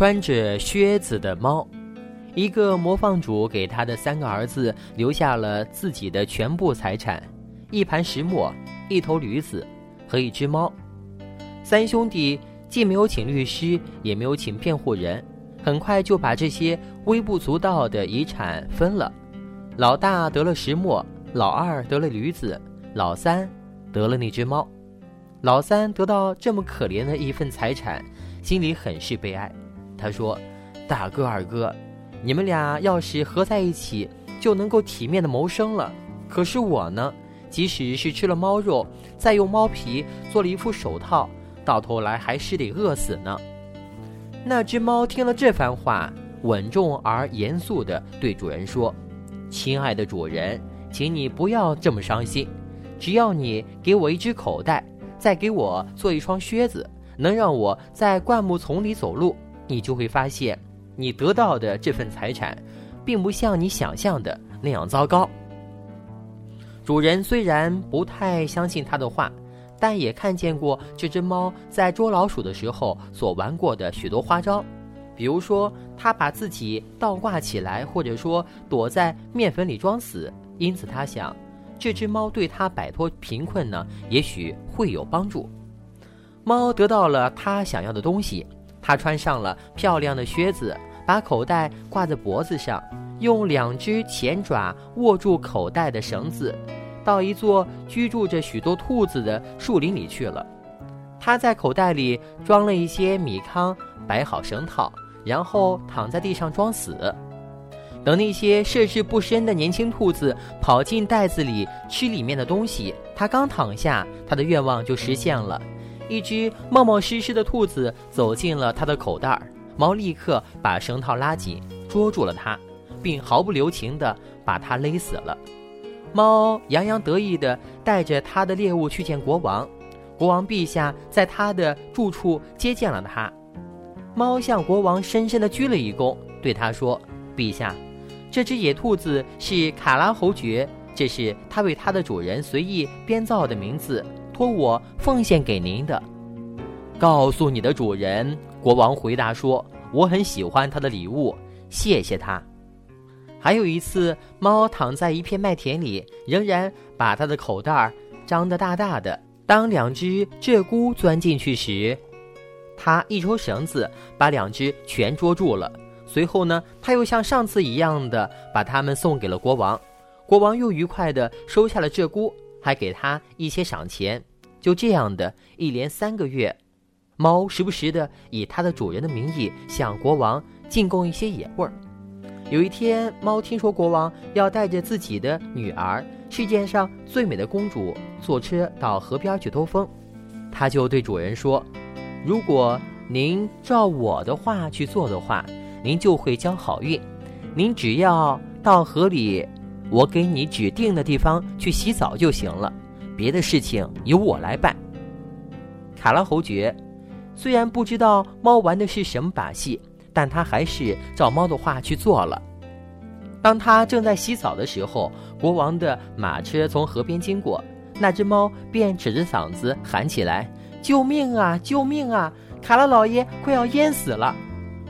穿着靴子的猫，一个模仿主给他的三个儿子留下了自己的全部财产：一盘石磨、一头驴子和一只猫。三兄弟既没有请律师，也没有请辩护人，很快就把这些微不足道的遗产分了。老大得了石磨，老二得了驴子，老三得了那只猫。老三得到这么可怜的一份财产，心里很是悲哀。他说：“大哥、二哥，你们俩要是合在一起，就能够体面的谋生了。可是我呢，即使是吃了猫肉，再用猫皮做了一副手套，到头来还是得饿死呢。”那只猫听了这番话，稳重而严肃地对主人说：“亲爱的主人，请你不要这么伤心，只要你给我一只口袋。”再给我做一双靴子，能让我在灌木丛里走路，你就会发现，你得到的这份财产，并不像你想象的那样糟糕。主人虽然不太相信他的话，但也看见过这只猫在捉老鼠的时候所玩过的许多花招，比如说，它把自己倒挂起来，或者说躲在面粉里装死。因此，他想。这只猫对他摆脱贫困呢，也许会有帮助。猫得到了它想要的东西，他穿上了漂亮的靴子，把口袋挂在脖子上，用两只前爪握住口袋的绳子，到一座居住着许多兔子的树林里去了。他在口袋里装了一些米糠，摆好绳套，然后躺在地上装死。等那些涉世不深的年轻兔子跑进袋子里吃里面的东西，他刚躺下，他的愿望就实现了。一只冒冒失失的兔子走进了他的口袋，猫立刻把绳套拉紧，捉住了它，并毫不留情地把它勒死了。猫洋洋得意地带着他的猎物去见国王，国王陛下在他的住处接见了他。猫向国王深深地鞠了一躬，对他说：“陛下。”这只野兔子是卡拉侯爵，这是他为他的主人随意编造的名字，托我奉献给您的。告诉你的主人，国王回答说：“我很喜欢他的礼物，谢谢他。”还有一次，猫躺在一片麦田里，仍然把它的口袋张得大大的。当两只鹧鸪钻进去时，它一抽绳子，把两只全捉住了。随后呢，他又像上次一样的把它们送给了国王，国王又愉快的收下了鹧鸪，还给他一些赏钱。就这样的一连三个月，猫时不时的以它的主人的名义向国王进贡一些野味儿。有一天，猫听说国王要带着自己的女儿，世界上最美的公主，坐车到河边去兜风，它就对主人说：“如果您照我的话去做的话。”您就会交好运，您只要到河里，我给你指定的地方去洗澡就行了，别的事情由我来办。卡拉侯爵虽然不知道猫玩的是什么把戏，但他还是照猫的话去做了。当他正在洗澡的时候，国王的马车从河边经过，那只猫便扯着嗓子喊起来：“救命啊！救命啊！卡拉老爷快要淹死了！”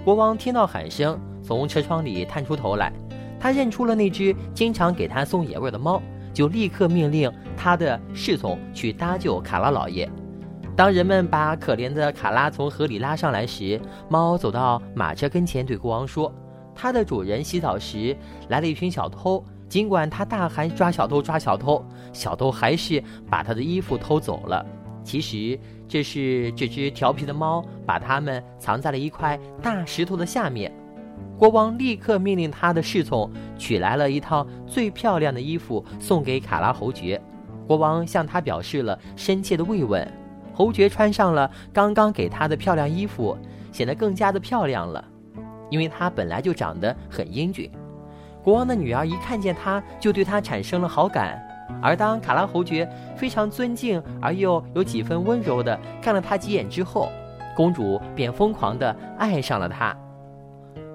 国王听到喊声，从车窗里探出头来，他认出了那只经常给他送野味的猫，就立刻命令他的侍从去搭救卡拉老爷。当人们把可怜的卡拉从河里拉上来时，猫走到马车跟前，对国王说：“他的主人洗澡时来了一群小偷，尽管他大喊抓小偷抓小偷，小偷还是把他的衣服偷走了。”其实这是这只调皮的猫把它们藏在了一块大石头的下面。国王立刻命令他的侍从取来了一套最漂亮的衣服送给卡拉侯爵。国王向他表示了深切的慰问。侯爵穿上了刚刚给他的漂亮衣服，显得更加的漂亮了，因为他本来就长得很英俊。国王的女儿一看见他，就对他产生了好感。而当卡拉侯爵非常尊敬而又有几分温柔地看了他几眼之后，公主便疯狂地爱上了他。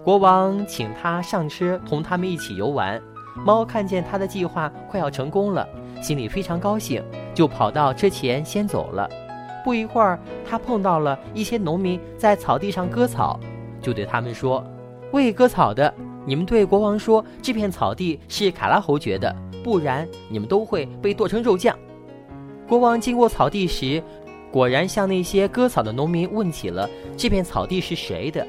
国王请他上车同他们一起游玩。猫看见他的计划快要成功了，心里非常高兴，就跑到车前先走了。不一会儿，他碰到了一些农民在草地上割草，就对他们说：“喂，割草的，你们对国王说，这片草地是卡拉侯爵的，不然你们都会被剁成肉酱。”国王经过草地时，果然向那些割草的农民问起了这片草地是谁的，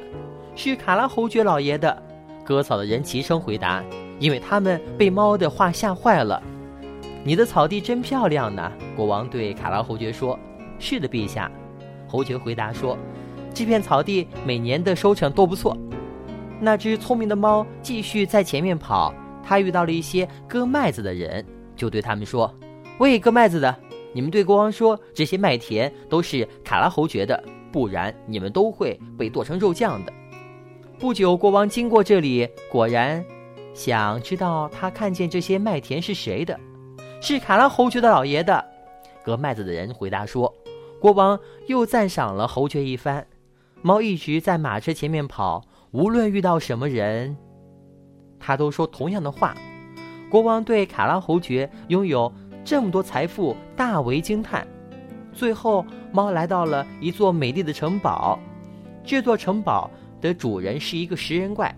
是卡拉侯爵老爷的。割草的人齐声回答，因为他们被猫的话吓坏了。你的草地真漂亮呢，国王对卡拉侯爵说：“是的，陛下。”侯爵回答说：“这片草地每年的收成都不错。”那只聪明的猫继续在前面跑，它遇到了一些割麦子的人，就对他们说：“喂，割麦子的，你们对国王说，这些麦田都是卡拉侯爵的，不然你们都会被剁成肉酱的。”不久，国王经过这里，果然想知道他看见这些麦田是谁的。是卡拉侯爵的老爷的，割麦子的人回答说：“国王又赞赏了侯爵一番。”猫一直在马车前面跑，无论遇到什么人，他都说同样的话。国王对卡拉侯爵拥有这么多财富大为惊叹。最后，猫来到了一座美丽的城堡。这座城堡的主人是一个食人怪，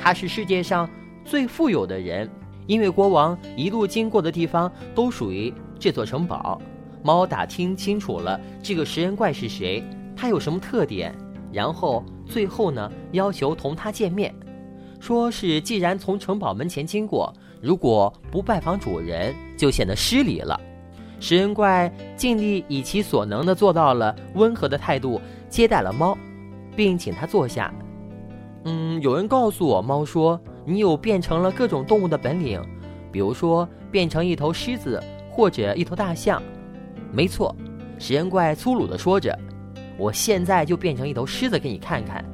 他是世界上最富有的人。因为国王一路经过的地方都属于这座城堡，猫打听清楚了这个食人怪是谁，他有什么特点，然后最后呢要求同他见面，说是既然从城堡门前经过，如果不拜访主人就显得失礼了。食人怪尽力以其所能的做到了温和的态度接待了猫，并请他坐下。嗯，有人告诉我，猫说。你有变成了各种动物的本领，比如说变成一头狮子或者一头大象。没错，食人怪粗鲁地说着：“我现在就变成一头狮子给你看看。”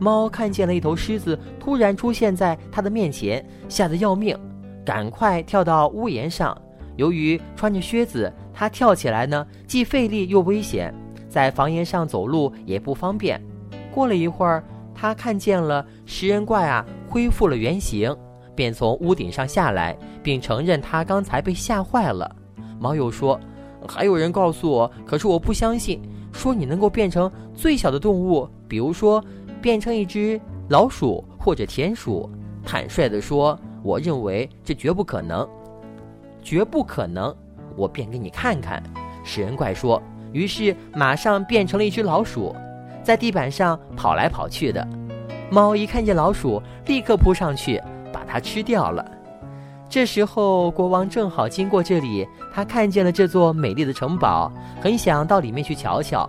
猫看见了一头狮子突然出现在它的面前，吓得要命，赶快跳到屋檐上。由于穿着靴子，它跳起来呢既费力又危险，在房檐上走路也不方便。过了一会儿。他看见了食人怪啊，恢复了原形，便从屋顶上下来，并承认他刚才被吓坏了。猫又说：“还有人告诉我，可是我不相信，说你能够变成最小的动物，比如说变成一只老鼠或者田鼠。坦率地说，我认为这绝不可能，绝不可能。我便给你看看。”食人怪说，于是马上变成了一只老鼠。在地板上跑来跑去的猫一看见老鼠，立刻扑上去把它吃掉了。这时候国王正好经过这里，他看见了这座美丽的城堡，很想到里面去瞧瞧。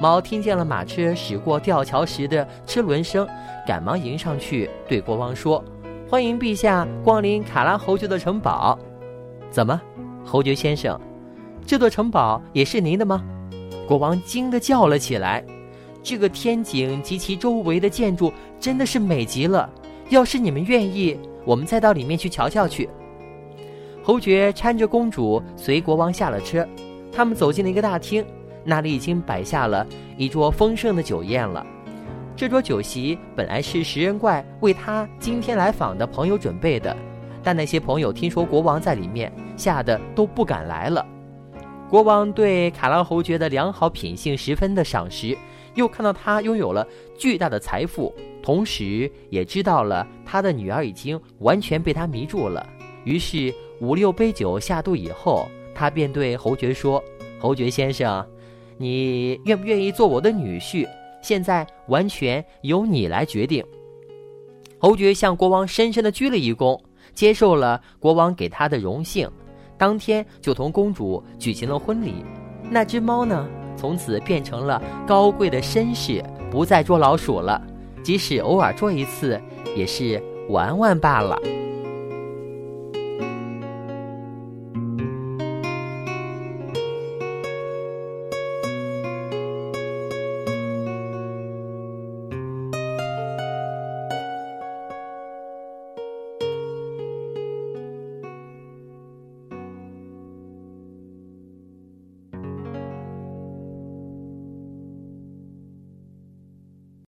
猫听见了马车驶过吊桥时的车轮声，赶忙迎上去对国王说：“欢迎陛下光临卡拉侯爵的城堡。”怎么，侯爵先生，这座城堡也是您的吗？国王惊得叫了起来。这个天井及其周围的建筑真的是美极了。要是你们愿意，我们再到里面去瞧瞧去。侯爵搀着公主随国王下了车，他们走进了一个大厅，那里已经摆下了一桌丰盛的酒宴了。这桌酒席本来是食人怪为他今天来访的朋友准备的，但那些朋友听说国王在里面，吓得都不敢来了。国王对卡拉侯爵的良好品性十分的赏识。又看到他拥有了巨大的财富，同时也知道了他的女儿已经完全被他迷住了。于是五六杯酒下肚以后，他便对侯爵说：“侯爵先生，你愿不愿意做我的女婿？现在完全由你来决定。”侯爵向国王深深的鞠了一躬，接受了国王给他的荣幸，当天就同公主举行了婚礼。那只猫呢？从此变成了高贵的绅士，不再捉老鼠了。即使偶尔捉一次，也是玩玩罢了。